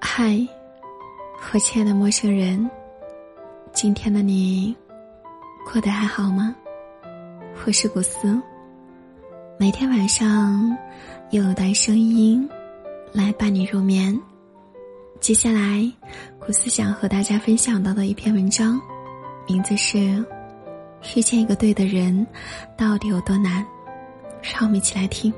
嗨，我亲爱的陌生人，今天的你过得还好吗？我是古斯，每天晚上有一段声音来伴你入眠。接下来，古斯想和大家分享到的一篇文章，名字是《遇见一个对的人到底有多难》，让我们一起来听。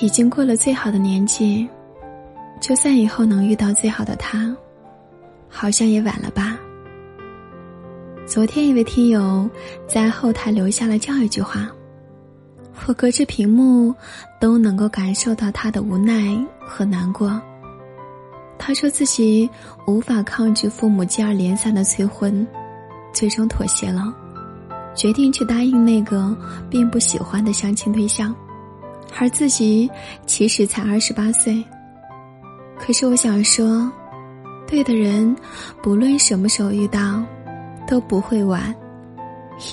已经过了最好的年纪，就算以后能遇到最好的他，好像也晚了吧。昨天一位听友在后台留下了这样一句话，我隔着屏幕都能够感受到他的无奈和难过。他说自己无法抗拒父母接二连三的催婚，最终妥协了，决定去答应那个并不喜欢的相亲对象。而自己其实才二十八岁。可是我想说，对的人，不论什么时候遇到，都不会晚，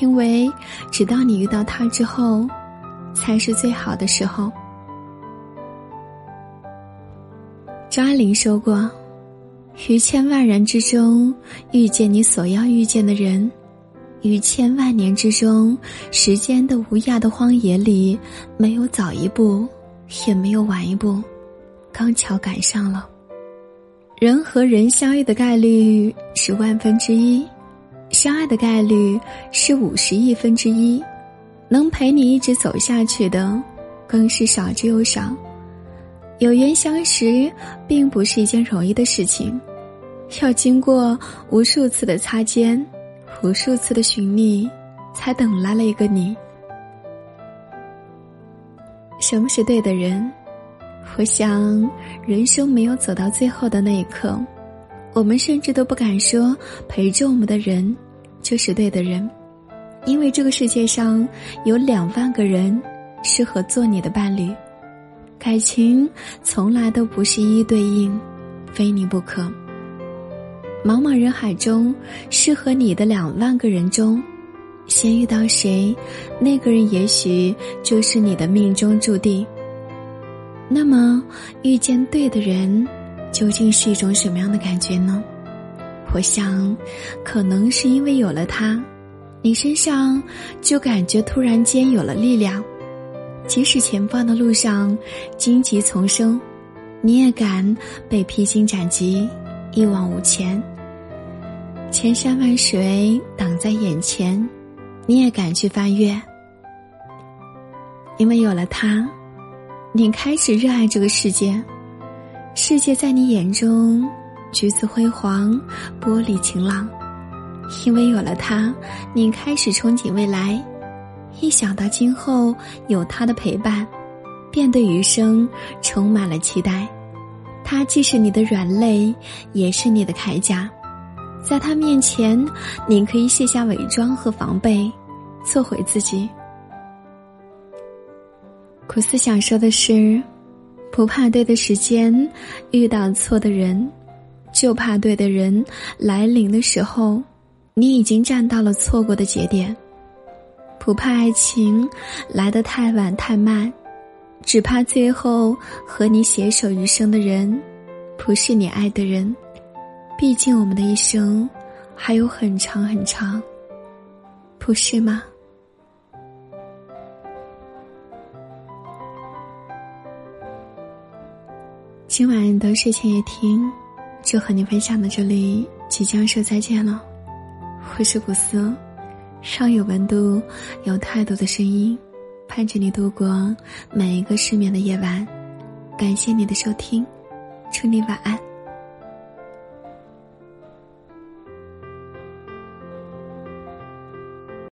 因为直到你遇到他之后，才是最好的时候。张爱玲说过：“于千万人之中遇见你所要遇见的人。”于千万年之中，时间的无涯的荒野里，没有早一步，也没有晚一步，刚巧赶上了。人和人相遇的概率是万分之一，相爱的概率是五十亿分之一，能陪你一直走下去的，更是少之又少。有缘相识，并不是一件容易的事情，要经过无数次的擦肩。无数次的寻觅，才等来了一个你。什么是对的人？我想，人生没有走到最后的那一刻，我们甚至都不敢说陪着我们的人就是对的人，因为这个世界上有两万个人适合做你的伴侣。感情从来都不是一对应，非你不可。茫茫人海中，适合你的两万个人中，先遇到谁，那个人也许就是你的命中注定。那么，遇见对的人，究竟是一种什么样的感觉呢？我想，可能是因为有了他，你身上就感觉突然间有了力量，即使前方的路上荆棘丛生，你也敢被披荆斩棘，一往无前。千山万水挡在眼前，你也敢去翻越？因为有了他，你开始热爱这个世界。世界在你眼中橘子辉煌，玻璃晴朗。因为有了他，你开始憧憬未来。一想到今后有他的陪伴，便对余生充满了期待。他既是你的软肋，也是你的铠甲。在他面前，你可以卸下伪装和防备，做回自己。苦思想说的是，不怕对的时间遇到错的人，就怕对的人来临的时候，你已经站到了错过的节点。不怕爱情来得太晚太慢，只怕最后和你携手余生的人，不是你爱的人。毕竟，我们的一生还有很长很长，不是吗？今晚的睡前夜听就和你分享到这里，即将说再见了。我是古斯，上有温度、有态度的声音，伴着你度过每一个失眠的夜晚。感谢你的收听，祝你晚安。